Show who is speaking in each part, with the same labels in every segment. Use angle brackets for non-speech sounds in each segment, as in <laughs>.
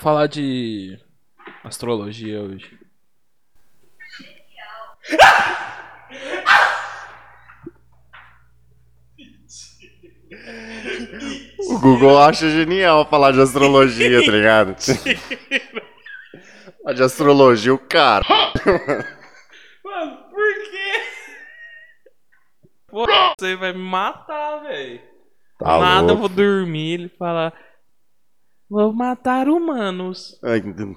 Speaker 1: Vamos falar de astrologia hoje.
Speaker 2: O Google acha genial falar de astrologia, tá ligado? <laughs> falar de astrologia, o cara.
Speaker 1: Mano, por quê? Pô, você vai me matar, velho.
Speaker 2: Tá
Speaker 1: Nada, eu
Speaker 2: louco.
Speaker 1: vou dormir. Ele fala: Vou matar humanos.
Speaker 2: Ai,
Speaker 1: Vou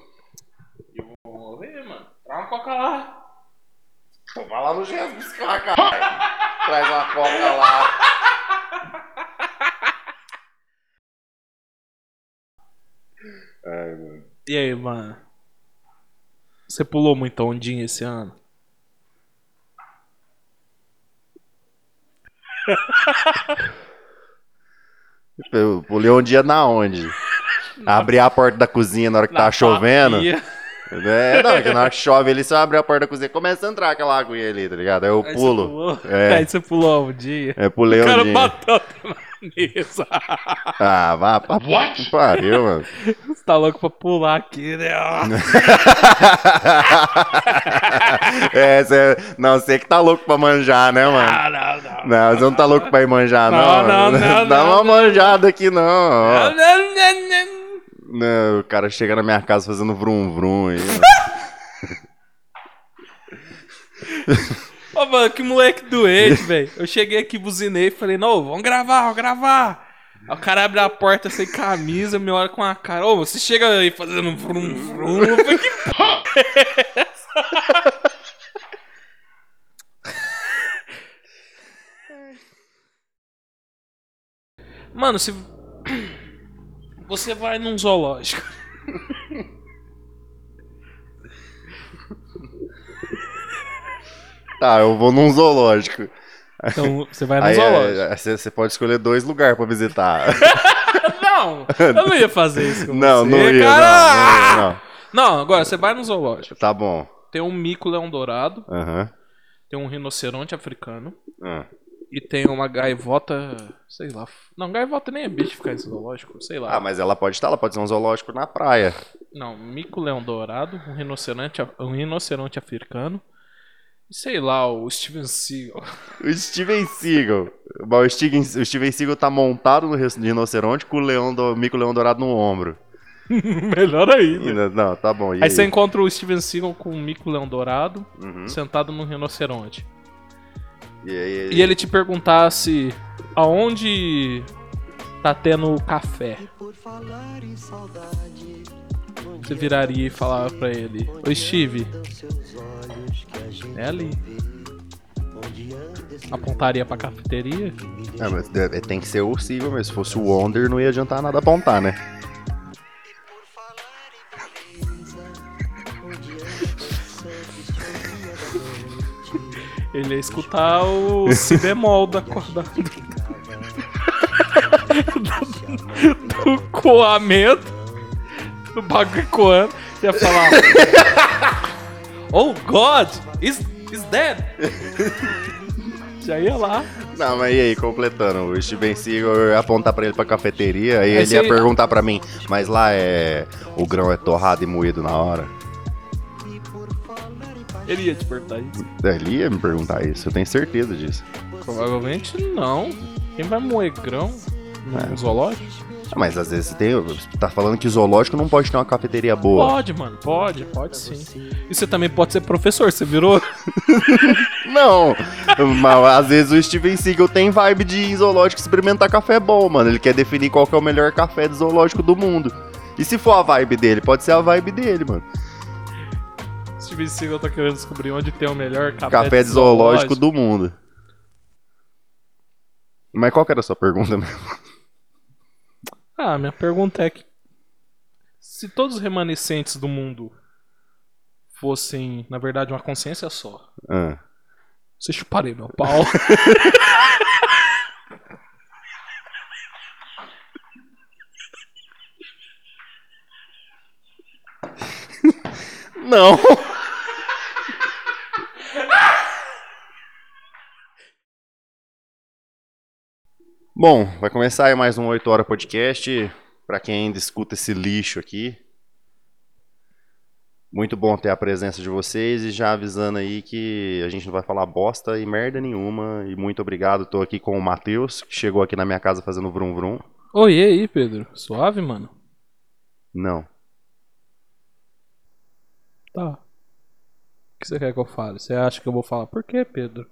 Speaker 1: morrer, mano. Traz uma coca lá.
Speaker 2: Vai lá no gesso buscar, cara. <laughs> Traz uma coca lá. Ai, mano.
Speaker 1: E aí, mano? Você pulou muita ondinha esse ano? <laughs>
Speaker 2: Eu pulei um dia na onde? Abri a porta da cozinha na hora que
Speaker 1: Na
Speaker 2: tava chovendo.
Speaker 1: papia.
Speaker 2: É, não, é que na hora que chove ali, você abre a porta da cozinha começa a entrar aquela aguinha ali, tá ligado? Aí eu
Speaker 1: Aí
Speaker 2: pulo.
Speaker 1: Você pulou.
Speaker 2: É. <laughs>
Speaker 1: Aí você pulou um dia.
Speaker 2: É, pulei
Speaker 1: o
Speaker 2: um
Speaker 1: cara
Speaker 2: dia.
Speaker 1: bateu na mesa. <laughs>
Speaker 2: Ah, vá pra que pariu, mano.
Speaker 1: Você tá louco pra pular aqui, né? <laughs>
Speaker 2: é, cê, não, você que tá louco pra manjar, né, mano?
Speaker 1: Ah, não, não.
Speaker 2: Não, você não tá louco pra ir manjar, não.
Speaker 1: Não, não,
Speaker 2: mano.
Speaker 1: não,
Speaker 2: Dá
Speaker 1: não,
Speaker 2: uma
Speaker 1: não.
Speaker 2: manjada aqui, não.
Speaker 1: Não, não, não, não.
Speaker 2: Não, o cara chega na minha casa fazendo vrum vrum aí. <laughs>
Speaker 1: Ô, mano, que moleque doente, velho. Eu cheguei aqui, buzinei e falei, não, vamos gravar, vamos gravar. Aí o cara abre a porta sem camisa, me olha com a cara. Ô, você chega aí fazendo vrum vrum. Eu falei, que porra é essa? <laughs> Mano, se. Você vai num zoológico. <laughs>
Speaker 2: Tá, eu vou num zoológico.
Speaker 1: Então, você vai num
Speaker 2: Aí
Speaker 1: zoológico.
Speaker 2: você pode escolher dois lugares pra visitar. <laughs>
Speaker 1: Não, eu não ia fazer isso com
Speaker 2: não,
Speaker 1: você,
Speaker 2: não ia,
Speaker 1: cara.
Speaker 2: não, não, ia,
Speaker 1: Não, agora você vai no zoológico.
Speaker 2: não. Tá bom.
Speaker 1: Tem um mico-leão dourado,
Speaker 2: Aham.
Speaker 1: tem um rinoceronte africano
Speaker 2: Ah.
Speaker 1: E tem uma gaivota, sei lá. Não, gaivota nem é bicho ficar em zoológico, sei lá.
Speaker 2: Ah, mas ela pode estar, ela pode ser um zoológico na praia.
Speaker 1: Não, mico-leão dourado, um rinoceronte, um rinoceronte africano e sei lá, o Steven Seagal.
Speaker 2: O Steven Seagal. O Steven, o Steven Seagal tá montado no rinoceronte com o leão do, mico leão dourado no ombro. <laughs>
Speaker 1: Melhor ainda.
Speaker 2: Não, tá bom. E
Speaker 1: Aí você encontra o Steven Seagal com um mico-leão dourado
Speaker 2: Uhum.
Speaker 1: sentado num rinoceronte.
Speaker 2: E aí,
Speaker 1: E ele te perguntasse aonde tá tendo café. Você viraria e falava pra ele: Oi, Steve. É ali. Apontaria pra cafeteria?
Speaker 2: Ah, mas tem que ser o Seagal mesmo. Se fosse o Wonder, não ia adiantar nada apontar, né?
Speaker 1: Ele ia escutar o si bemol da corda. do, do coamento. Do bagulho coando. Ia falar: Oh God, is, is dead? Já ia lá.
Speaker 2: Não, mas e aí, completando, o Steven Seagal eu ia apontar pra ele pra cafeteria, aí ele ia perguntar pra mim, mas lá é. O grão é torrado e moído na hora?
Speaker 1: Ele ia te perguntar isso.
Speaker 2: Ele ia me perguntar isso, eu tenho certeza disso.
Speaker 1: Provavelmente não. Quem vai moer grão
Speaker 2: É.
Speaker 1: no zoológico?
Speaker 2: Ah, Mas às vezes tem. Tá falando que zoológico não pode ter uma cafeteria boa.
Speaker 1: Pode, mano. Pode, pode sim. E você também pode ser professor, você virou? <laughs>
Speaker 2: Não! Mas às vezes o Steven Seagal tem vibe de ir em zoológico experimentar café bom, mano. Ele quer definir qual que é o melhor café de zoológico do mundo. E se for a vibe dele, pode ser a vibe dele, mano.
Speaker 1: Steven Seagal tá querendo descobrir onde tem o melhor café,
Speaker 2: Café de zoológico do mundo. Mas qual que era a sua pergunta mesmo?
Speaker 1: Ah, minha pergunta é que se todos os remanescentes do mundo fossem, na verdade, uma consciência só,
Speaker 2: Ah.
Speaker 1: você chuparia meu pau? <laughs>
Speaker 2: Não! Bom, vai começar aí mais um 8 Hora Podcast. Pra quem ainda escuta esse lixo aqui. Muito bom ter a presença de vocês e já avisando aí que a gente não vai falar bosta e merda nenhuma. E muito obrigado, tô aqui com o Matheus, que chegou aqui na minha casa fazendo vrum vrum.
Speaker 1: Oi, e aí, Pedro? Suave, mano?
Speaker 2: Não.
Speaker 1: Tá. O que você quer que eu fale? Você acha que eu vou falar? Por que, Pedro?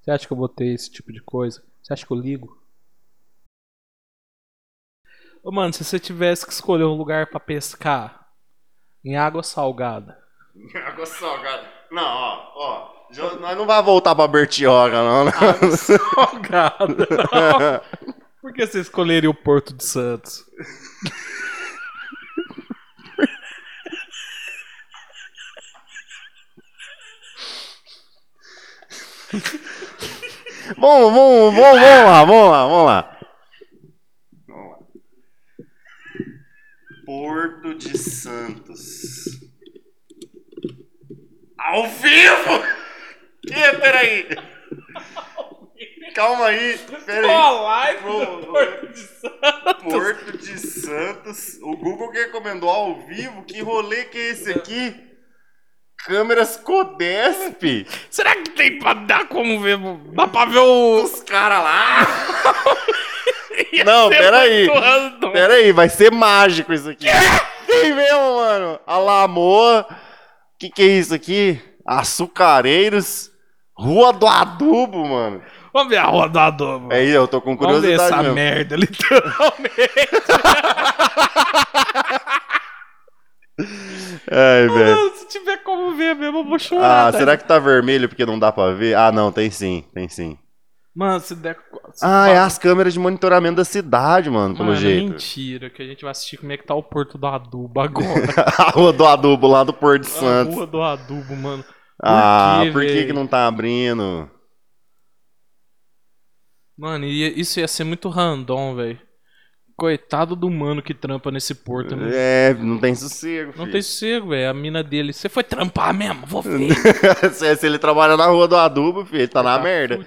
Speaker 1: Você acha que eu vou ter esse tipo de coisa? Você acha que eu ligo? Ô, mano, se você tivesse que escolher um lugar pra pescar em água salgada. <laughs>
Speaker 2: Água salgada. Não, ó, ó. já- Nós não vai voltar pra Bertioga, não. né?
Speaker 1: Água <laughs> salgada. não. <laughs> Por que você escolheria o Porto de Santos?
Speaker 2: Vamos, vamos, vamos, vamos lá, vamos lá, vamos lá. Vamos lá. Porto de Santos. Ao vivo! Que? Peraí. Calma aí, peraí.
Speaker 1: live
Speaker 2: do
Speaker 1: Porto de Santos.
Speaker 2: Porto de Santos. O Google que recomendou ao vivo. Que rolê que é esse aqui? Câmeras Codesp.
Speaker 1: Será que tem pra dar como ver? Dá pra ver o.
Speaker 2: Os caras lá. <laughs>
Speaker 1: Ia
Speaker 2: Não, peraí. Pera aí, vai ser mágico isso aqui. Tem mesmo, mano. Alamoa. Que que é isso aqui? Açucareiros. Rua do Adubo, mano.
Speaker 1: Vamos ver a rua do adobo.
Speaker 2: É aí, eu tô com
Speaker 1: Vamos ver
Speaker 2: curiosidade
Speaker 1: essa
Speaker 2: mesmo.
Speaker 1: merda, literalmente. <laughs>
Speaker 2: Ai, velho.
Speaker 1: Se tiver como ver mesmo, eu vou chorar.
Speaker 2: Ah,
Speaker 1: tá?
Speaker 2: será que tá vermelho porque não dá pra ver? Ah, não, tem sim, tem sim.
Speaker 1: Mano, se der. se
Speaker 2: Ah, é
Speaker 1: fa-
Speaker 2: as câmeras de monitoramento da cidade, mano, pelo
Speaker 1: Mano,
Speaker 2: jeito.
Speaker 1: mentira, que a gente vai assistir como é que tá o Porto do Adubo agora. <laughs>
Speaker 2: A rua do adubo lá do Porto de
Speaker 1: a
Speaker 2: Santos.
Speaker 1: rua do Adubo, mano.
Speaker 2: ah,
Speaker 1: quê,
Speaker 2: por que, que não tá abrindo?
Speaker 1: Mano, ia- isso ia ser muito random, velho. Coitado do mano que trampa nesse porto. Não,
Speaker 2: É, não tem sossego,
Speaker 1: não
Speaker 2: filho.
Speaker 1: tem sossego, velho. A mina dele. Você foi trampar mesmo? Vou <laughs> ver.
Speaker 2: se, se ele trabalha na rua do adubo, filho, ele tá na
Speaker 1: Tá
Speaker 2: merda.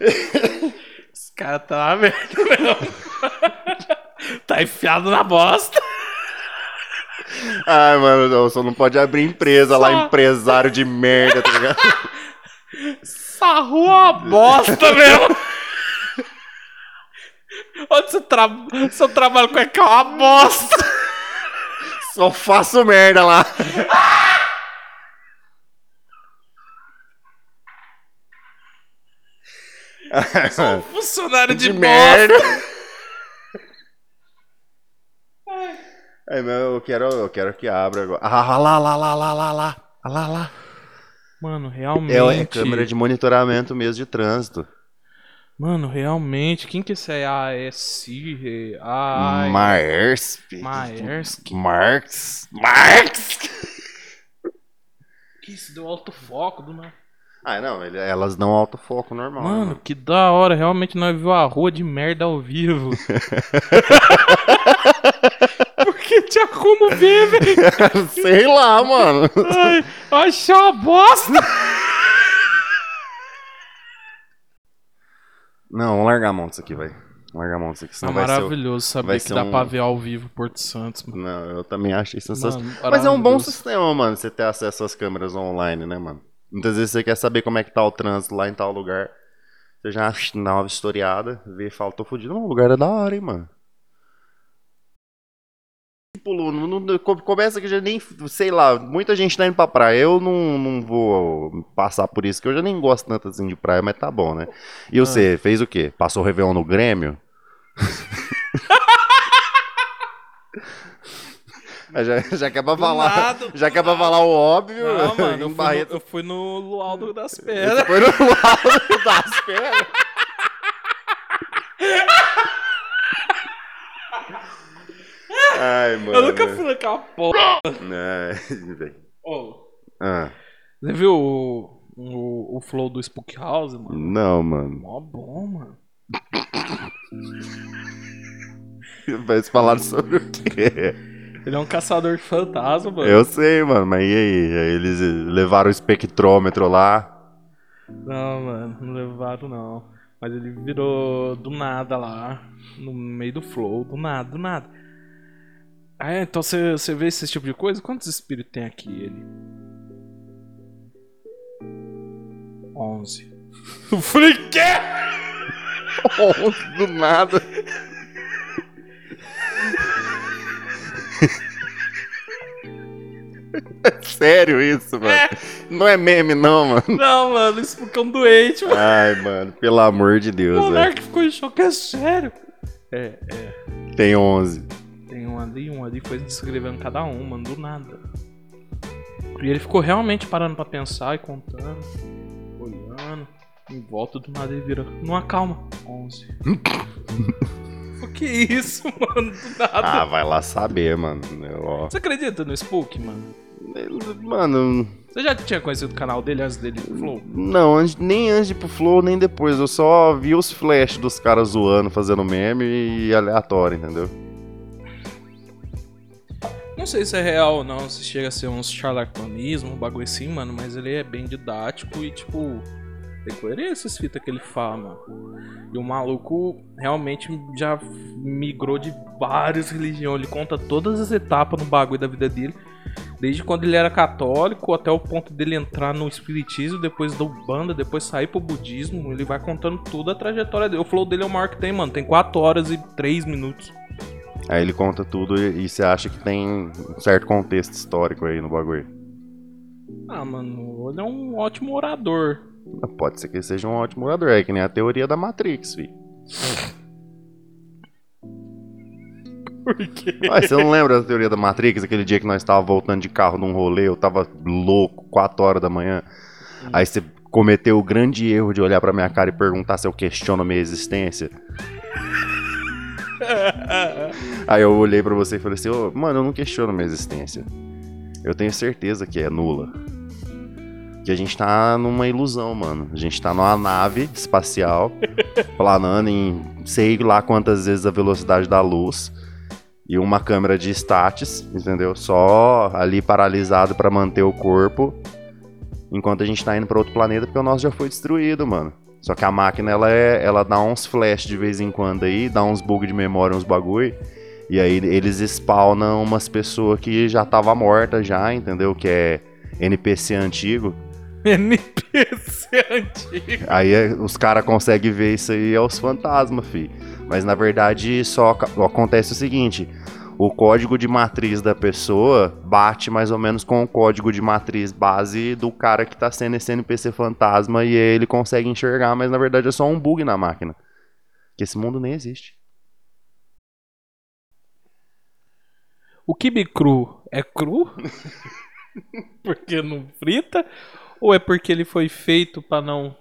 Speaker 1: Esse cara tá na merda mesmo. tá enfiado na bosta.
Speaker 2: Ai, mano, não, só não pode abrir empresa lá,
Speaker 1: Só-
Speaker 2: empresário de merda, tá ligado?
Speaker 1: Essa rua é uma bosta mesmo. Onde você trabalha? Seu trabalho com é uma bosta.
Speaker 2: Só faço merda lá. <laughs>
Speaker 1: Sou um funcionário de,
Speaker 2: de merda. <laughs> Ai, meu, eu quero, eu quero que abra agora. Ah, lá, lá, lá, lá, lá, lá. Ah, lá, lá.
Speaker 1: Mano, realmente.
Speaker 2: É, é câmera de monitoramento mesmo de trânsito.
Speaker 1: Mano, realmente. Quem que esse é? AS? Ai.
Speaker 2: Maersk.
Speaker 1: Maersk.
Speaker 2: Marx. Marx.
Speaker 1: Que isso deu alto foco do nada.
Speaker 2: Ah, não, ele- elas dão autofoco normal. né,
Speaker 1: Mano, que da hora. Realmente nós viu a rua de merda ao vivo. <laughs> Porque tinha como ver, velho. <laughs>
Speaker 2: Sei lá, mano.
Speaker 1: Ai, achei uma bosta.
Speaker 2: Não, vamos largar a mão disso aqui, vai. Vamos largar a mão disso aqui,
Speaker 1: É
Speaker 2: senão vai ser...
Speaker 1: maravilhoso saber que dá
Speaker 2: um-
Speaker 1: pra ver ao vivo Porto Santos, mano.
Speaker 2: Não, eu também achei sensacional.
Speaker 1: Mano,
Speaker 2: Mas é um bom
Speaker 1: maravilhoso.
Speaker 2: sistema, mano, você ter acesso às câmeras online, né, mano? Muitas vezes você quer saber como é que tá o trânsito lá em tal lugar. Você já dá uma historiada, vê e fala, tô fudido. Não, o lugar é da hora, hein, mano. Tipo, não, não- co- começa que já nem, sei lá, muita gente tá indo pra praia. Eu não, não vou passar por isso, que eu já nem gosto tanto assim de praia, mas tá bom, né? E você, fez o quê? Passou o Réveillon no Grêmio? <laughs> já, <laughs> já quer pra
Speaker 1: Do
Speaker 2: falar.
Speaker 1: nada,
Speaker 2: já
Speaker 1: do
Speaker 2: quer pra falar o óbvio.
Speaker 1: Não, <laughs> mano, eu fui, no, eu fui no Lualdo das Pedras.
Speaker 2: foi no lado das <laughs> pernas. Ai, mano.
Speaker 1: Eu nunca fui naquela porra.
Speaker 2: Ai, velho.
Speaker 1: Ô,
Speaker 2: Ah,
Speaker 1: você viu o, o, o flow do Spook House, mano?
Speaker 2: não, mano.
Speaker 1: Mó bom, mano.
Speaker 2: Mas falaram sobre o quê?
Speaker 1: Ele é um caçador de fantasma, mano.
Speaker 2: Eu sei, mano, mas e aí? Aí eles levaram o espectrômetro lá.
Speaker 1: Não, mano, não levaram não. Mas ele virou do nada lá, no meio do flow, do nada, do nada. Ah, é? então você, você vê esse tipo de coisa? Quantos espíritos tem aqui ele? 11. Eu falei, quê? <laughs>
Speaker 2: do nada. <laughs> sério isso, mano.
Speaker 1: É.
Speaker 2: Não é meme, não, mano.
Speaker 1: Não, mano, isso porque é um doente, mano.
Speaker 2: Ai, mano, pelo amor de
Speaker 1: O
Speaker 2: Deus, velho.
Speaker 1: Monark ficou em choque, é sério. É, é.
Speaker 2: Tem 11.
Speaker 1: Tem um ali, um ali, foi descrevendo cada um, mano, do nada. E ele ficou realmente parando pra pensar e contando, olhando, em volta do nada ele vira. Não acalma. 11. o que é isso, mano? Do nada.
Speaker 2: Ah, vai lá saber, mano. Eu, ó.
Speaker 1: Você acredita no Spook, mano?
Speaker 2: Mano,
Speaker 1: Você já tinha conhecido o canal dele antes dele do Flow?
Speaker 2: não, nem antes de ir pro Flow, nem depois. Eu só vi os flash dos caras zoando, fazendo meme e aleatório, entendeu?
Speaker 1: Não sei se é real ou não, se chega a ser uns charlatanismo, um bagulho assim, mano, mas ele é bem didático e, tipo, tem coerência essas fitas que ele fala, mano. E o maluco realmente já migrou de várias religiões, ele conta todas as etapas no bagulho da vida dele, desde quando ele era católico até o ponto dele entrar no espiritismo, depois da Ubanda, depois sair pro budismo, ele vai contando toda a trajetória dele. O flow dele é o maior que tem, mano, tem 4 horas e 3 minutos.
Speaker 2: Aí ele conta tudo e, e você acha que tem um certo contexto histórico aí no bagulho.
Speaker 1: Ah, mano, ele é um ótimo orador.
Speaker 2: Pode ser que ele seja um ótimo orador, é que nem a teoria da Matrix, fi. <laughs>
Speaker 1: Por quê?
Speaker 2: Mas você não lembra da teoria da Matrix? Aquele dia que nós estávamos voltando de carro num rolê, eu tava louco, 4 horas da manhã. Aí você cometeu o grande erro de olhar pra minha cara e perguntar se eu questiono a minha existência. <laughs> Aí eu olhei pra você e falei assim, ô, mano, eu não questiono a minha existência. Eu tenho certeza que é nula. Que a gente tá numa ilusão, mano. A gente tá numa nave espacial, <laughs> planando em sei lá quantas vezes a velocidade da luz. E uma câmera de status, entendeu? Só ali paralisado pra manter o corpo. Enquanto a gente tá indo pra outro planeta, porque o nosso já foi destruído, mano. Só que a máquina, ela, é, ela dá uns flash de vez em quando aí, dá uns bug de memória, uns bagulho. E aí eles spawnam umas pessoas que já tava morta já, entendeu? Que é NPC antigo. <laughs>
Speaker 1: NPC antigo.
Speaker 2: Aí é- os caras conseguem ver isso aí é os fantasmas, fi. Mas na verdade só acontece o seguinte: o código de matriz da pessoa bate mais ou menos com o código de matriz base do cara que tá sendo esse NPC fantasma e aí ele consegue enxergar, mas na verdade é só um bug na máquina. Que esse mundo nem existe.
Speaker 1: O kibe cru é cru? <laughs> porque não frita? Ou é porque ele foi feito pra não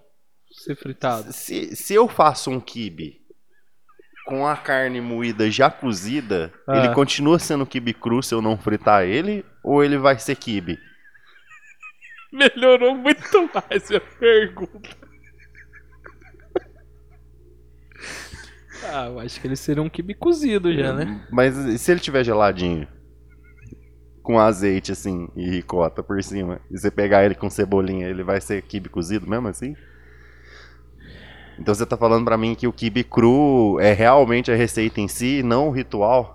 Speaker 1: ser fritado?
Speaker 2: Se, se eu faço um kibe com a carne moída já cozida,
Speaker 1: Ah.
Speaker 2: ele continua sendo kibe cru se eu não fritar ele? Ou ele vai ser kibe?
Speaker 1: Melhorou muito mais a pergunta. Ah, eu acho que ele seria um kibe cozido já, né?
Speaker 2: Mas e se ele tiver geladinho? Com azeite, assim, e ricota por cima. E você pegar ele com cebolinha, ele vai ser kibe cozido mesmo assim? Então você tá falando pra mim que o kibe cru é realmente a receita em si, não o ritual?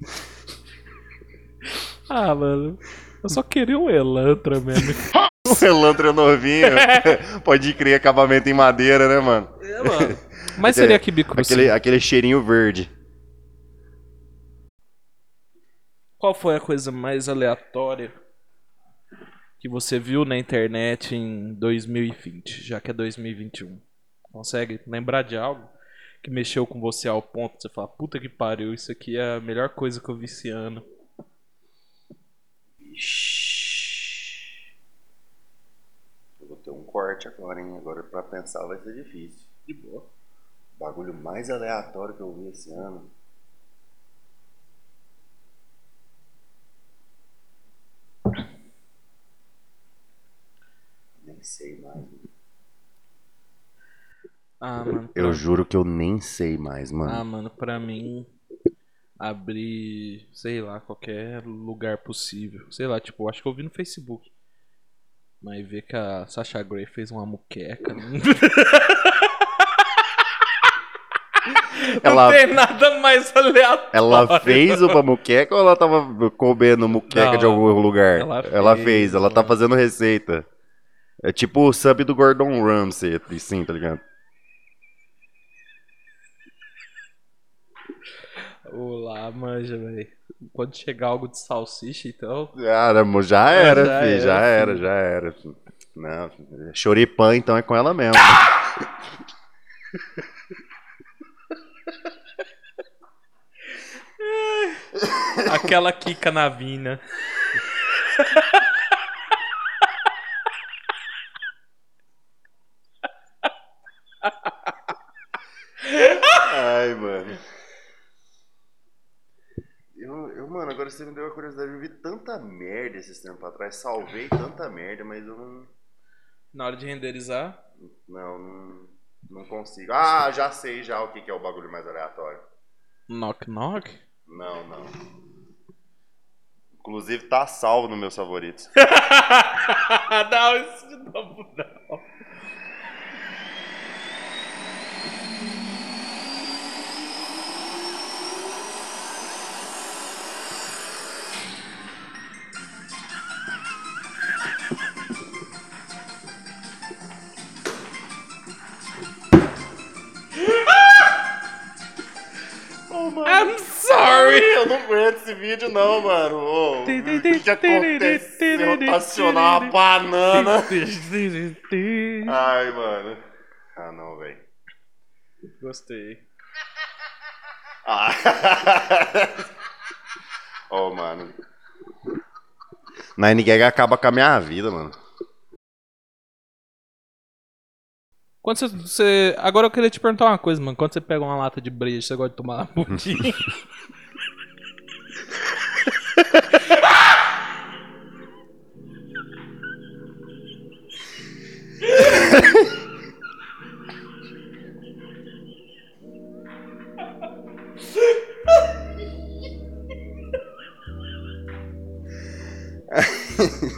Speaker 2: <laughs>
Speaker 1: Ah, mano. Eu só queria um Elantra mesmo.
Speaker 2: O <laughs> elantra novinho. <laughs> Pode crer acabamento em madeira, né, mano?
Speaker 1: É, mano. Mas seria kibe cru.
Speaker 2: Aquele, aquele cheirinho verde.
Speaker 1: Qual foi a coisa mais aleatória que você viu na internet em 2020, já que é 2021? Consegue lembrar de algo que mexeu com você ao ponto de você falar, puta que pariu, isso aqui é a melhor coisa que eu vi esse ano?
Speaker 2: Eu vou ter um corte agora, hein? Agora pra pensar vai ser difícil.
Speaker 1: De boa.
Speaker 2: O bagulho mais aleatório que eu vi esse ano. Nem sei mais.
Speaker 1: Ah, mano.
Speaker 2: Eu
Speaker 1: pra-
Speaker 2: juro que eu nem sei mais,
Speaker 1: Ah,
Speaker 2: mano.
Speaker 1: mano, pra mim. Abrir, sei lá, qualquer lugar possível. Sei lá, tipo, acho que eu vi no Facebook. Mas ver que a Sasha Grey fez uma muqueca. <laughs> Não,
Speaker 2: Ela-
Speaker 1: não tem nada mais aleatório.
Speaker 2: Ela fez uma muqueca ou ela tava comendo muqueca
Speaker 1: Não,
Speaker 2: de algum lugar?
Speaker 1: ela
Speaker 2: Ela
Speaker 1: fez,
Speaker 2: fez, ela tá
Speaker 1: mano.
Speaker 2: fazendo receita. É tipo o sub do Gordon Ramsay, assim, tá ligado?
Speaker 1: Olá, manja, velho. Quando chegar algo de salsicha, então.
Speaker 2: Cara, já era,
Speaker 1: já
Speaker 2: filho, já
Speaker 1: era,
Speaker 2: era,
Speaker 1: filho.
Speaker 2: já era. Não, choripã, então é com ela mesmo. <laughs>
Speaker 1: Aquela Kika na vina. <laughs>
Speaker 2: Ai, mano. Eu, eu, mano, agora você me deu a curiosidade. Eu vi tanta merda esses tempos atrás. Salvei tanta merda, mas eu não.
Speaker 1: Na hora de renderizar.
Speaker 2: Não, não, não consigo. Ah, já sei já o que, que é o bagulho mais aleatório.
Speaker 1: Knock knock?
Speaker 2: Não, não. Inclusive tá salvo nos meus favoritos. <laughs>
Speaker 1: não, isso de novo não. Sorry! <laughs>
Speaker 2: Eu não aguento esse vídeo não, mano. O que, que acontece se eu rotacionar uma banana? Ai, mano. Ah, não, velho.
Speaker 1: Gostei.
Speaker 2: Ah. <laughs> oh, mano. Nine Gag acaba com a minha vida, mano.
Speaker 1: Quando você, você- Agora eu queria te perguntar uma coisa, mano. Quando você pega uma lata de breja, você gosta de tomar na <laughs>
Speaker 2: mano. <laughs>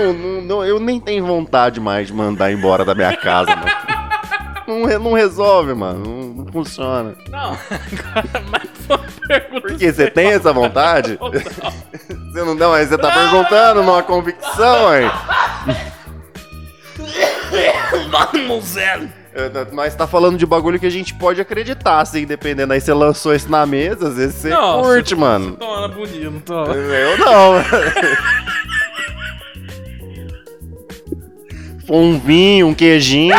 Speaker 2: Não, não, não, eu nem tenho vontade mais de mandar embora da minha casa, mano. Não, não resolve, mano. Não, não funciona.
Speaker 1: não, <laughs> agora mais uma pergunta.
Speaker 2: Por quê? Você tem essa vontade? <laughs> Você não dá, mas você tá perguntando numa convicção, hein?
Speaker 1: Mademoiselle!
Speaker 2: Eu- Nós tá falando de bagulho que a gente pode acreditar, assim, dependendo. Aí você lançou isso na mesa, às vezes você curte,
Speaker 1: você-
Speaker 2: mano.
Speaker 1: Toma na bundinha, não.
Speaker 2: Eu não. <laughs> um vinho, um queijinho.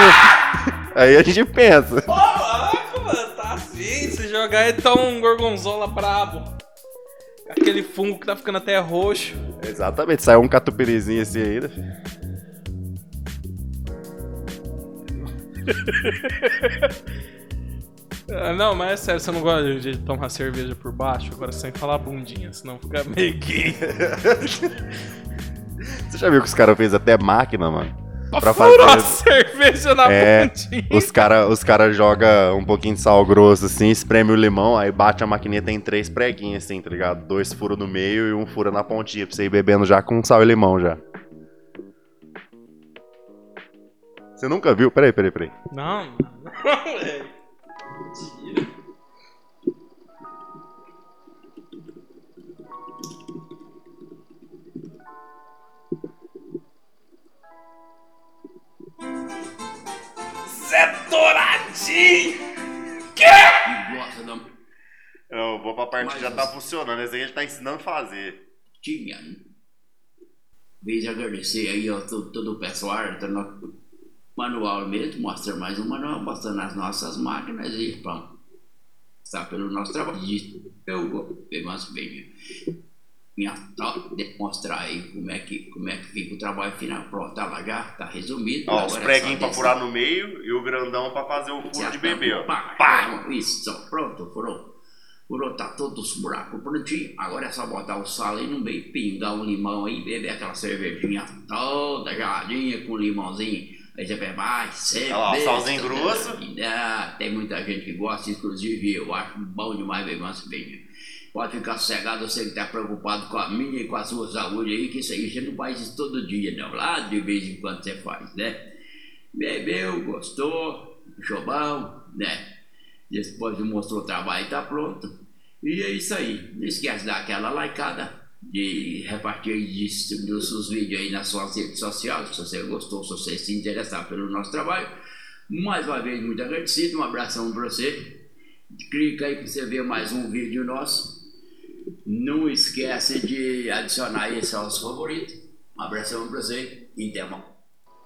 Speaker 2: Aí a gente pensa.
Speaker 1: Caraca, mano, tá assim. Se jogar então um gorgonzola brabo. Aquele fungo que tá ficando até roxo.
Speaker 2: Exatamente, saiu um catupirizinho assim ainda, filho. <laughs>
Speaker 1: Ah, não, mas é sério, você não gosta de tomar cerveja por baixo? Agora sem falar bundinha, senão fica meio gay. <laughs>
Speaker 2: Você já viu que os caras fez até máquina, mano? Pra
Speaker 1: Furou a
Speaker 2: fazer.
Speaker 1: cerveja na
Speaker 2: É,
Speaker 1: bundinha.
Speaker 2: Os caras os cara jogam um pouquinho de sal grosso assim, espreme o limão, aí bate a maquininha, tem três preguinhos assim, tá ligado? Dois furos no meio e um furo na pontinha, pra você ir bebendo já com sal e limão já. Você nunca viu? Peraí, peraí, peraí.
Speaker 1: Não. <laughs> Não, velho.
Speaker 3: Gosta da
Speaker 2: Eu vou pra parte
Speaker 3: Mas
Speaker 2: que já tá funcionando, esse aí ele tá ensinando a fazer.
Speaker 3: tinha. né? Vez de agradecer aí ó, todo, todo o pessoal, tá no manual mesmo, mostra mais um manual mostrando as nossas máquinas e pronto. Está pelo nosso trabalho. Eu vou ver mais bem minha to- demonstrar aí como é que como é que fica o trabalho final. Pronto, tá lá já, tá resumido.
Speaker 2: Ó, os
Speaker 3: é
Speaker 2: preguinhos
Speaker 3: só
Speaker 2: pra furar no meio e o grandão pra fazer o furo de bebê, ó.
Speaker 3: Pá,
Speaker 2: Pá!
Speaker 3: Isso, pronto, furou. Por tá todos os buracos prontinho. Agora é só botar o sal aí no meio, pingar um limão aí, beber aquela cervejinha toda geladinha com limãozinho. Aí você pega mais cerveja.
Speaker 2: Olha lá, salzinho grosso.
Speaker 3: Ah, tem muita gente que gosta, inclusive eu acho bom demais beber uma cerveja. Pode ficar sossegado, você que está preocupado com a minha e com a sua saúde aí, que isso aí você não faz isso todo dia, não. Lá de vez em quando você faz, né? Bebeu, gostou, achou bom, né? Depois de mostrou o trabalho, tá pronto. E é isso aí. Não esquece de dar aquela likeada, de repartir de, dos seus vídeos aí nas suas redes sociais, se você gostou, se você se interessar pelo nosso trabalho. Mais uma vez, muito agradecido, um abração para você. Clica aí para você ver mais um vídeo nosso. Não esquece de adicionar esse aos favoritos. Um abração pra você e até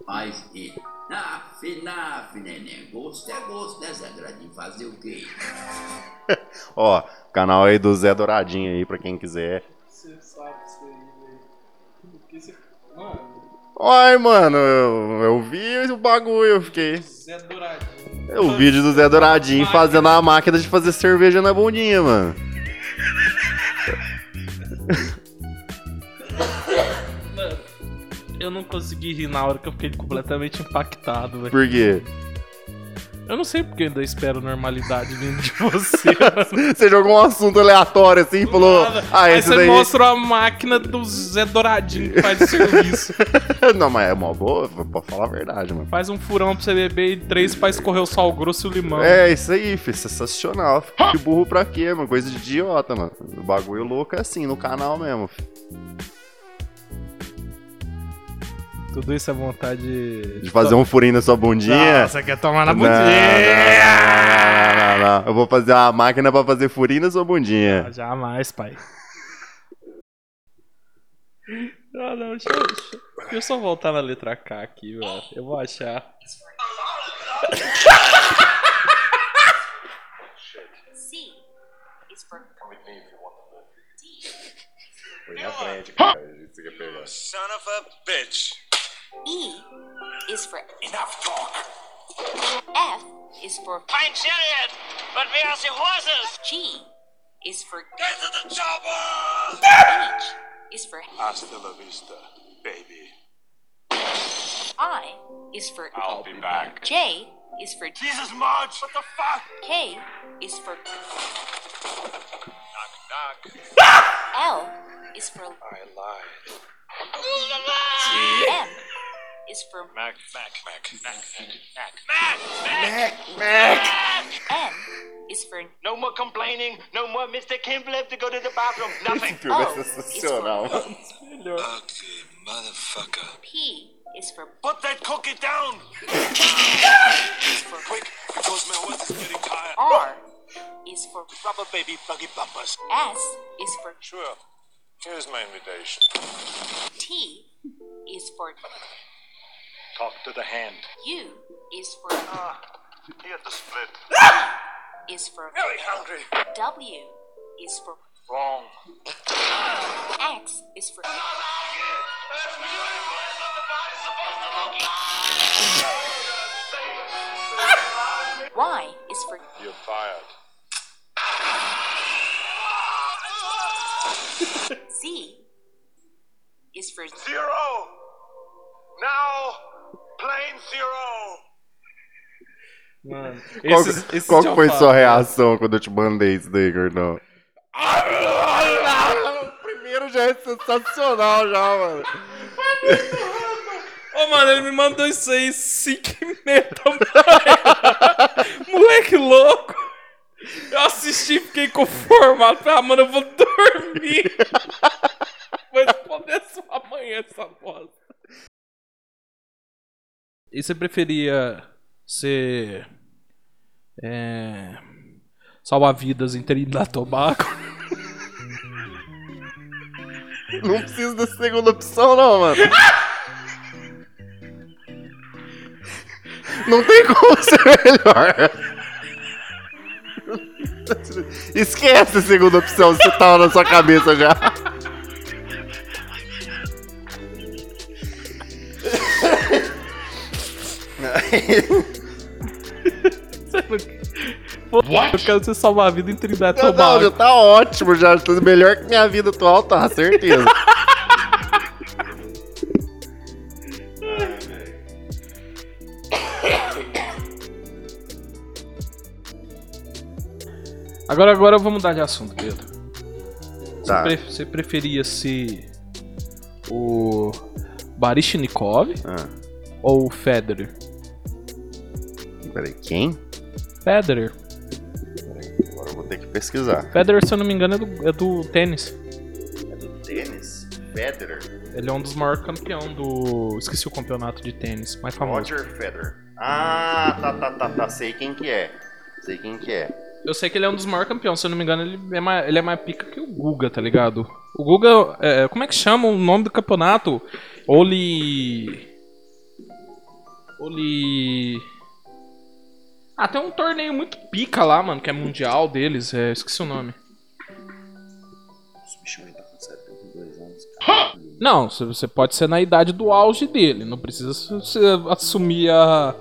Speaker 3: mais. E naf, naf, neném. Gosto é gosto, né, Zé Gradinho? Fazer o quê? <laughs>
Speaker 2: Ó, canal aí do Zé Douradinho aí, pra quem quiser.
Speaker 1: Você sabe isso aí, velho. Porque você. Mano,
Speaker 2: Ai, mano, eu, eu vi o bagulho, eu fiquei.
Speaker 1: Zé Douradinho.
Speaker 2: É o vídeo do Zé Douradinho fazendo a máquina de fazer cerveja na bundinha, mano.
Speaker 1: Mano, eu não consegui rir na hora que eu fiquei completamente impactado, velho.
Speaker 2: Por quê?
Speaker 1: Eu não sei porque eu ainda espero normalidade vindo de <laughs> você. <laughs>
Speaker 2: Você jogou um assunto aleatório assim e falou. Ah,
Speaker 1: Aí
Speaker 2: esse
Speaker 1: você
Speaker 2: daí.
Speaker 1: mostra a máquina do Zé Douradinho que faz o serviço. <laughs>
Speaker 2: Não, mas é uma boa, pode falar a verdade, mano.
Speaker 1: Faz um furão pra você beber e três pra escorrer o sal grosso e o limão.
Speaker 2: É, isso aí, filho, sensacional. De burro pra quê, mano? Coisa de idiota, mano. O bagulho louco é assim, no canal mesmo. filho.
Speaker 1: Tudo isso é vontade
Speaker 2: De fazer um furinho na sua bundinha.
Speaker 1: Nossa, quer tomar na
Speaker 2: Não,
Speaker 1: bundinha?
Speaker 2: não, não, não, não, não. Eu vou fazer uma máquina pra fazer furinho na sua bundinha.
Speaker 1: Ah, Jamais, pai. Não, <laughs> não, deixa eu, deixa, eu- só voltar na letra K aqui, velho. Eu vou achar.
Speaker 2: Foi na frente, cara. Pegar.
Speaker 4: Son of a bitch.
Speaker 5: E is for
Speaker 4: Enough talk.
Speaker 5: F is for
Speaker 4: Fine chariot, but we are the horses.
Speaker 5: G is for
Speaker 4: Get to the chopper!
Speaker 5: H is for
Speaker 4: Hasta la vista, baby.
Speaker 5: I is for
Speaker 4: I'll be back.
Speaker 5: J is for
Speaker 4: Jesus, Marge, what the fuck?
Speaker 5: K is for
Speaker 4: Knock, knock.
Speaker 5: L is for
Speaker 4: I lied.
Speaker 5: M is for
Speaker 4: Mac, Mac, Mac, Mac, Mac, Mac, Mac, Mac.
Speaker 5: N is for
Speaker 4: No more complaining. No more Mr. Kimball have to go to the bathroom. <laughs> Nothing.
Speaker 2: Filme é
Speaker 5: O is
Speaker 2: sensacional,
Speaker 5: for
Speaker 2: mano.
Speaker 4: Ugly motherfucker.
Speaker 5: P is for
Speaker 4: Put that cookie down. <laughs>
Speaker 5: is for
Speaker 4: Quick, because my horse is getting tired.
Speaker 5: R is for
Speaker 4: Rubber baby buggy bumpers.
Speaker 5: S is for
Speaker 4: Sure. Here's my invitation.
Speaker 5: T is for
Speaker 4: Talk to the hand.
Speaker 5: U is for
Speaker 4: Ah, Here the split.
Speaker 5: is for
Speaker 4: Very hungry.
Speaker 5: W is for
Speaker 4: Wrong.
Speaker 5: X is for Y is for
Speaker 4: You're fired.
Speaker 5: Z is for
Speaker 4: Zero. Now, plane zero.
Speaker 1: Mano,
Speaker 2: Qual,
Speaker 1: esses, esses
Speaker 2: qual
Speaker 1: já
Speaker 2: que foi sua reação quando eu te mandei isso daí, Gordão? O <laughs> primeiro já é sensacional, já, mano.
Speaker 1: Ô, mano, ele me mandou isso aí 5 e meia da manhã. <laughs> Moleque louco. Eu assisti e fiquei conformado. Falei, ah, mano, eu vou dormir. <laughs> Vou responder só amanhã essa bosta. E você preferia ser... É... Salvar vidas em Trinidad e Tobago? <laughs>
Speaker 2: Não preciso da segunda opção, não, mano. Não tem como ser melhor. Esquece a segunda opção, você tava na sua cabeça já.
Speaker 1: Você não- Eu quero ser salvar-vida em Trindade e
Speaker 2: Não, não, já tá ótimo, já. Tudo melhor que minha vida atual, tá, certeza.
Speaker 1: Agora, agora vamos mudar de assunto, Pedro. Você,
Speaker 2: Tá.
Speaker 1: pre- você preferia ser o Baryshnikov
Speaker 2: Ah,
Speaker 1: ou o Federer?
Speaker 2: Peraí, quem?
Speaker 1: Federer.
Speaker 2: Agora eu vou ter que pesquisar.
Speaker 1: Federer, se eu não me engano, é do, é do tênis.
Speaker 2: É do tênis? Federer.
Speaker 1: Ele é um dos maiores campeões do. Esqueci o campeonato de tênis mais famoso.
Speaker 2: Roger Federer. Ah, tá, tá, tá, tá. Sei quem que é. Sei quem que é.
Speaker 1: Eu sei que ele é um dos maiores campeões, se eu não me engano, ele é mais, ele é mais pica que o Guga, tá ligado? O Guga, é, como é que chama o nome do campeonato? Oli. Oli. Ah, tem um torneio muito pica lá, mano, que é mundial deles, é, esqueci o nome.
Speaker 2: Esse bicho aí tá com 72 anos, cara.
Speaker 1: Não, você- você pode ser na idade do auge dele, não precisa você assumir a.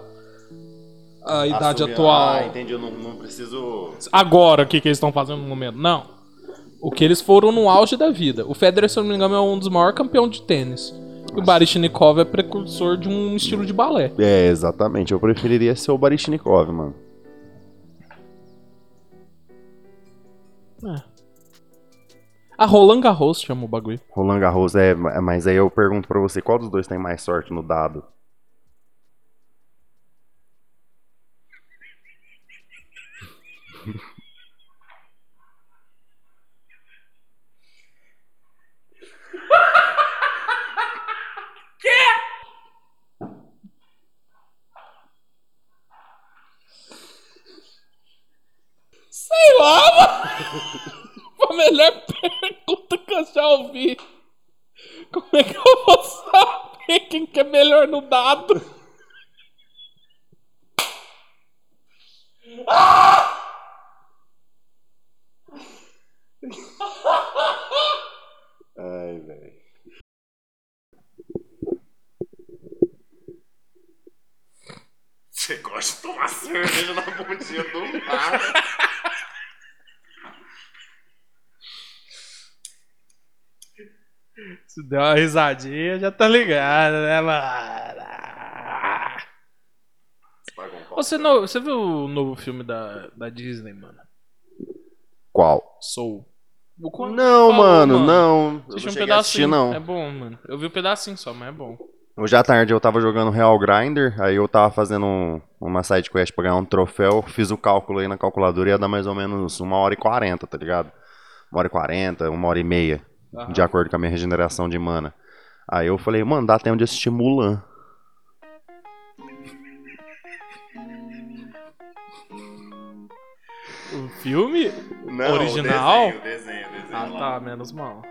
Speaker 1: A idade
Speaker 2: Assumir-
Speaker 1: atual.
Speaker 2: Ah, entendi. Eu não, não preciso.
Speaker 1: agora o que, que eles estão fazendo no momento. Não. O que eles foram no auge da vida. O Federer, se eu não me engano, é um dos maiores campeões de tênis. O Baryshnikov é precursor de um estilo de balé.
Speaker 2: É, exatamente. Eu preferiria ser o Baryshnikov, mano.
Speaker 1: É. A Roland Garros chama o bagulho.
Speaker 2: Roland Garros é. Mas aí eu pergunto pra você, qual dos dois tem mais sorte no dado?
Speaker 1: Sei lá, mano. A melhor pergunta que eu já ouvi. Como é que eu vou saber quem que é melhor no dado?
Speaker 2: Ai, velho. Você gosta de tomar cerveja na bundinha do cara?
Speaker 1: Se der uma risadinha, já tá ligado, né, mano? Você, não, você viu o novo filme da, da Disney, mano?
Speaker 2: Qual?
Speaker 1: Soul. O
Speaker 2: Não,
Speaker 1: qual,
Speaker 2: mano, não. Eu não
Speaker 1: Assisti um
Speaker 2: a assistir,
Speaker 1: pedacinho.
Speaker 2: não.
Speaker 1: É bom, mano. Eu vi um pedacinho só, mas é bom.
Speaker 2: Hoje à tarde eu tava jogando Real Grinder, aí eu tava fazendo um- uma side quest pra ganhar um troféu, fiz o cálculo aí na calculadora e ia dar mais ou menos uma hora e quarenta, tá ligado? Uma hora e quarenta, uma hora e meia,
Speaker 1: Aham.
Speaker 2: de acordo com a minha regeneração de mana. Aí eu falei, mano, dá tempo de assistir Mulan.
Speaker 1: O filme?
Speaker 2: Não,
Speaker 1: Original?
Speaker 2: o desenho, o desenho, o desenho
Speaker 1: Ah,
Speaker 2: lá.
Speaker 1: tá, menos mal.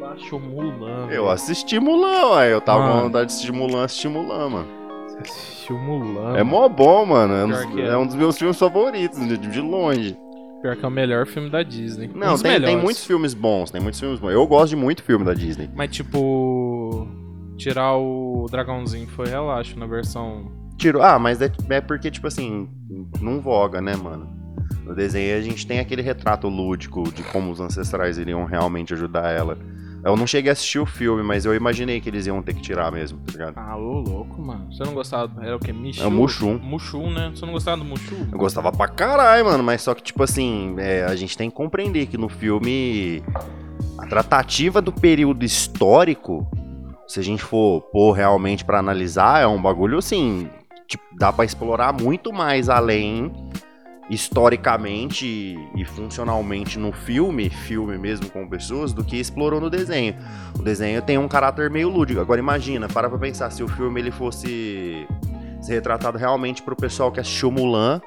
Speaker 1: Baixou Mulan.
Speaker 2: Eu assisti Mulan, ué. Eu tava com
Speaker 1: Mano.
Speaker 2: vontade de assistir Mulan, assisti Mulan, mano.
Speaker 1: Você assistiu Mulan.
Speaker 2: É mó bom, mano. É um, dos,
Speaker 1: é.
Speaker 2: é um dos meus filmes favoritos, de, de longe.
Speaker 1: Pior que é o melhor filme da Disney. Um
Speaker 2: Não,
Speaker 1: dos
Speaker 2: tem, tem muitos filmes bons, tem muitos filmes bons. Eu gosto de muito filme da Disney.
Speaker 1: Mas tipo. Tirar o dragãozinho foi relaxo na versão.
Speaker 2: Tiro, ah, mas é, é porque, tipo assim, não voga, né, mano? No desenho a gente tem aquele retrato lúdico de como os ancestrais iriam realmente ajudar ela. Eu não cheguei a assistir o filme, mas eu imaginei que eles iam ter que tirar mesmo, tá ligado?
Speaker 1: Ah, ô louco, mano. Você não gostava. Era o que? Michu?
Speaker 2: É o Mushu.
Speaker 1: Mushu, né? Você não gostava do Mushu?
Speaker 2: Eu gostava pra caralho, mano, mas só que, tipo assim, é, a gente tem que compreender que no filme a tratativa do período histórico, se a gente for pôr realmente pra analisar, é um bagulho assim, tipo, dá pra explorar muito mais além historicamente e funcionalmente no filme, filme mesmo com pessoas, do que explorou no desenho. O desenho tem um caráter meio lúdico. Agora imagina, para pra pensar, se o filme ele fosse ser retratado realmente pro pessoal que assistiu Mulan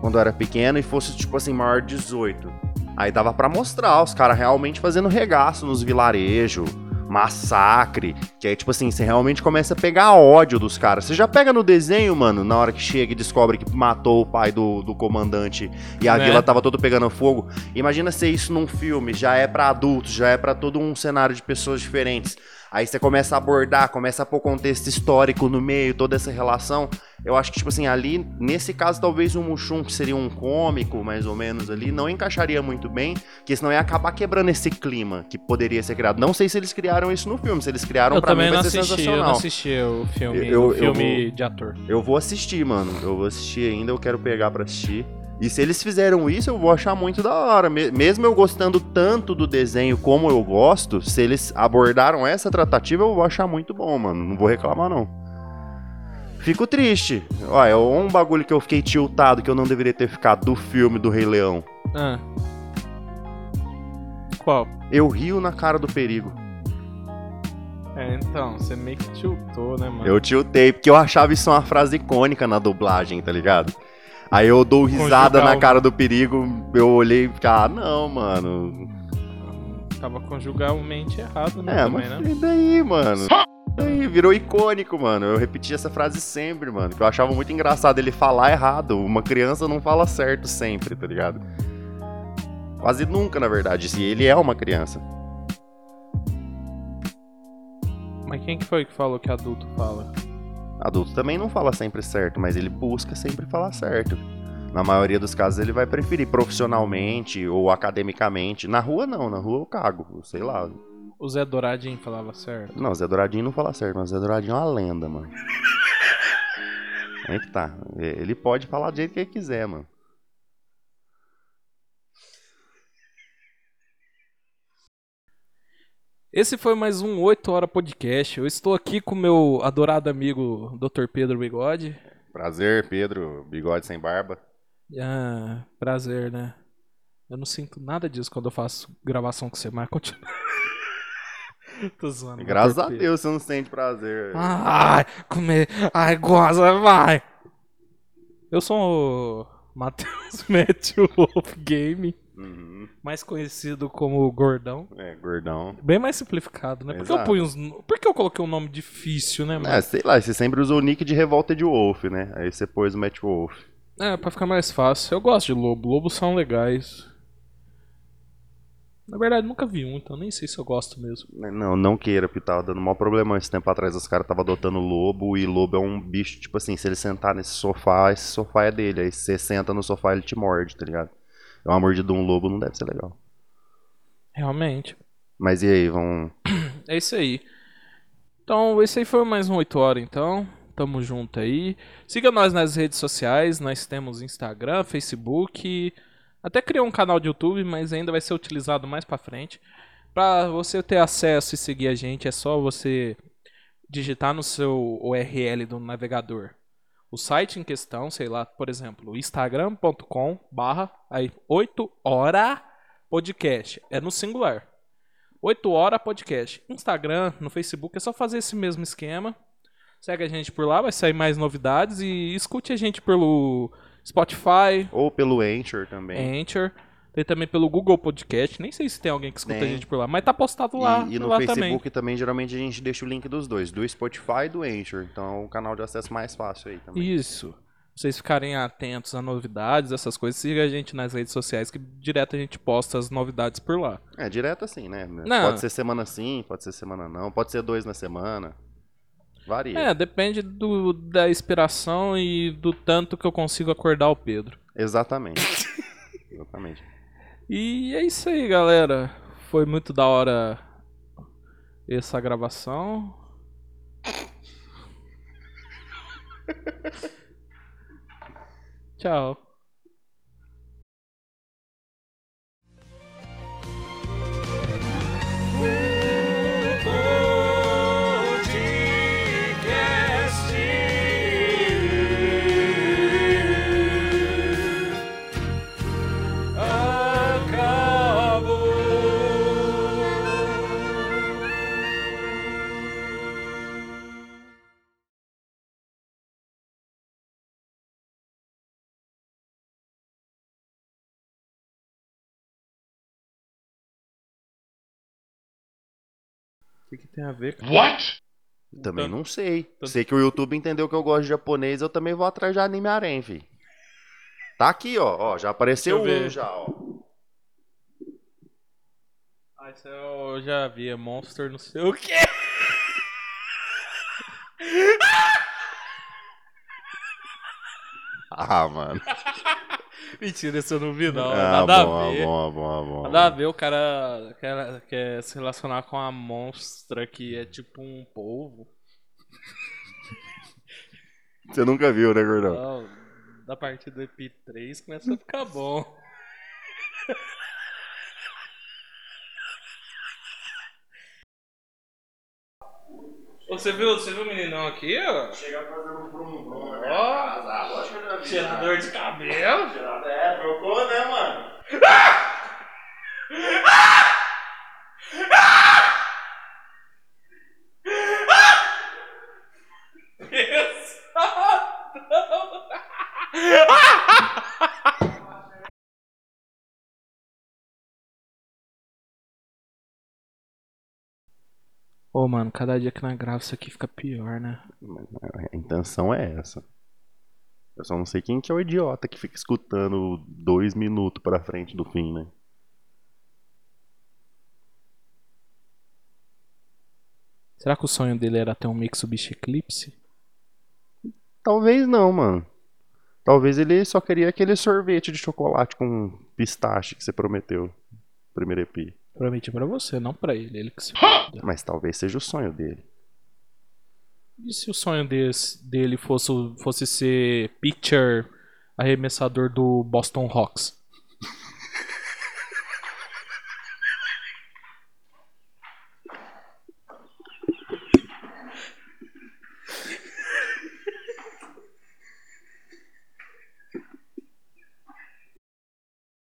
Speaker 2: quando era pequeno e fosse tipo assim maior de 18. Aí dava pra mostrar os caras realmente fazendo regaço nos vilarejos, massacre, que aí tipo assim, você realmente começa a pegar ódio dos caras. Você já pega no desenho, mano, na hora que chega e descobre que matou o pai do, do comandante e a
Speaker 1: Né?
Speaker 2: vila tava toda pegando fogo. Imagina ser isso num filme, já é pra adultos, já é pra todo um cenário de pessoas diferentes. Aí você começa a abordar, começa a pôr contexto histórico no meio, toda essa relação. Eu acho que, tipo assim, ali, nesse caso, talvez o Mushum, que seria um cômico, mais ou menos ali, não encaixaria muito bem, porque senão ia acabar quebrando esse clima que poderia ser criado. Não sei se eles criaram isso no filme, se eles criaram
Speaker 1: Eu
Speaker 2: pra mim vai ser
Speaker 1: assisti, eu
Speaker 2: sensacional.
Speaker 1: não assisti o filme,
Speaker 2: Eu-
Speaker 1: o
Speaker 2: eu
Speaker 1: filme
Speaker 2: vou-
Speaker 1: de ator.
Speaker 2: Eu vou assistir, mano. Eu vou assistir ainda, eu quero pegar pra assistir. E se eles fizeram isso, eu vou achar muito da hora. Me- Mesmo eu gostando tanto do desenho como eu gosto, se eles abordaram essa tratativa, eu vou achar muito bom, mano. Não vou reclamar, não. Fico triste. Olha, um bagulho que eu fiquei tiltado que eu não deveria ter ficado do filme do Rei Leão.
Speaker 1: Ah. Qual?
Speaker 2: Eu rio na cara do perigo.
Speaker 1: É, então, você meio que tiltou, né, mano?
Speaker 2: Eu tiltei, porque eu achava isso uma frase icônica na dublagem, tá ligado? Aí eu dou risada
Speaker 1: Conjugal.
Speaker 2: na cara do perigo, eu olhei e fiquei, ah, não, mano.
Speaker 1: Tava conjugalmente errado, né,
Speaker 2: É,
Speaker 1: também,
Speaker 2: mas
Speaker 1: né?
Speaker 2: e daí, mano? Daí, virou icônico, mano. Eu repeti essa frase sempre, mano. Que eu achava muito engraçado ele falar errado. Uma criança não fala certo sempre, tá ligado? Quase nunca, na verdade, se ele é uma criança.
Speaker 1: Mas quem que foi que falou que adulto fala?
Speaker 2: Adulto também não fala sempre certo, mas ele busca sempre falar certo. Na maioria dos casos ele vai preferir profissionalmente ou academicamente. Na rua não, na rua eu cago, sei lá.
Speaker 1: O Zé Douradinho falava certo.
Speaker 2: Não, Zé Douradinho não fala certo, mas Zé Douradinho é uma lenda, mano. <laughs> Aí que tá. Ele pode falar do jeito que ele quiser, mano.
Speaker 1: Esse foi mais um 8 Hora Podcast. Eu estou aqui com meu adorado amigo Dr. Pedro Bigode.
Speaker 2: Prazer, Pedro, bigode sem barba.
Speaker 1: Ah, prazer, né? Eu não sinto nada disso quando eu faço gravação com você, mas continua. <laughs> Tô zoando.
Speaker 2: Graças a. Deus você não sente prazer.
Speaker 1: Ai, comer. Ai, goza, vai. Eu sou o Matheus <laughs> Matthew Wolf Game,
Speaker 2: Uhum,
Speaker 1: mais conhecido como Gordão.
Speaker 2: É, gordão.
Speaker 1: Bem mais simplificado, né? Por que eu punho uns... Por que eu coloquei um nome difícil, né, mano?
Speaker 2: É, sei lá, você sempre usou o nick de Revolta de Wolf, né? Aí você pôs o Matt Wolf.
Speaker 1: É, pra ficar mais fácil. Eu gosto de lobo. Lobos são legais. Na verdade, nunca vi um, então nem sei se eu gosto mesmo.
Speaker 2: Não, não queira, porque tava dando maior problema esse tempo atrás. Os caras estavam adotando lobo e lobo é um bicho, tipo assim, se ele sentar nesse sofá, esse sofá é dele. Aí você senta no sofá ele te morde, tá ligado? É uma mordida de um lobo, não deve ser legal.
Speaker 1: Realmente.
Speaker 2: Mas e aí, vão. <clears throat>
Speaker 1: É isso aí. Então, esse aí foi mais um 8 horas, então. Tamo junto aí. Siga nós nas redes sociais. Nós temos Instagram, Facebook. Até criei um canal de YouTube, mas ainda vai ser utilizado mais pra frente. Pra você ter acesso e seguir a gente, é só você digitar no seu URL do navegador o site em questão, sei lá, por exemplo, instagram.com barra aí 8 hora podcast. É no singular. 8 hora podcast. Instagram, no Facebook, é só fazer esse mesmo esquema. Segue a gente por lá, vai sair mais novidades e escute a gente pelo Spotify,
Speaker 2: Ou pelo Anchor também.
Speaker 1: Anchor, tem também pelo Google Podcast. Nem sei se tem alguém que escuta
Speaker 2: Tem.
Speaker 1: a gente por lá, mas tá postado lá,
Speaker 2: E, e no
Speaker 1: lá
Speaker 2: Facebook também. geralmente a gente deixa o link dos dois, do Spotify e do Anchor. Então é um canal de acesso mais fácil aí também.
Speaker 1: Isso. Pra vocês ficarem atentos a novidades, essas coisas, siga a gente nas redes sociais que direto a gente posta as novidades por lá.
Speaker 2: É, direto assim, né?
Speaker 1: Não.
Speaker 2: Pode ser semana sim, pode ser semana não, pode ser dois na semana. Varia.
Speaker 1: É, depende do, da inspiração e do tanto que eu consigo acordar o Pedro.
Speaker 2: Exatamente. <laughs> Exatamente.
Speaker 1: E é isso aí, galera. Foi muito da hora essa gravação. <laughs> Tchau. O que, que tem a ver? com.
Speaker 4: What?
Speaker 2: Também
Speaker 1: tanto,
Speaker 2: não sei.
Speaker 1: Tanto...
Speaker 2: Sei que o YouTube entendeu que eu gosto de japonês, eu também vou atrás de anime arém, fi. Tá aqui, ó, ó já apareceu um já, ó.
Speaker 1: Ah, isso é eu já vi, é Monster não sei o quê. <laughs>
Speaker 2: ah, mano. <laughs> <laughs>
Speaker 1: Mentira, esse eu não vi, não.
Speaker 2: ah,
Speaker 1: Nada
Speaker 2: bom,
Speaker 1: a ver.
Speaker 2: bom, bom, bom.
Speaker 1: Nada a ver, o cara quer, quer se relacionar com a monstra que é tipo um polvo. <laughs>
Speaker 2: Você nunca viu, né, gordão?
Speaker 1: Não, da partir do EP3 começa a ficar bom. <laughs> Você viu, você viu o meninão aqui, ó?
Speaker 2: Chega fazendo brum brum
Speaker 1: Ó, tirador de cabelo.
Speaker 2: É, trocou, né, mano?
Speaker 1: Ô, mano, cada dia que nós grava isso aqui fica pior, né?
Speaker 2: A intenção é essa. Eu só não sei quem que é o idiota que fica escutando dois minutos pra frente do fim, né?
Speaker 1: Será que o sonho dele era ter um Mitsubishi Eclipse?
Speaker 2: Talvez não, mano. Talvez ele só queria aquele sorvete de chocolate com pistache que você prometeu. no Primeiro EP.
Speaker 1: Prometi pra você, não pra ele. Ele que se.
Speaker 2: Mas talvez seja o sonho dele.
Speaker 1: E se o sonho desse, dele fosse, fosse ser pitcher arremessador do Boston Hawks?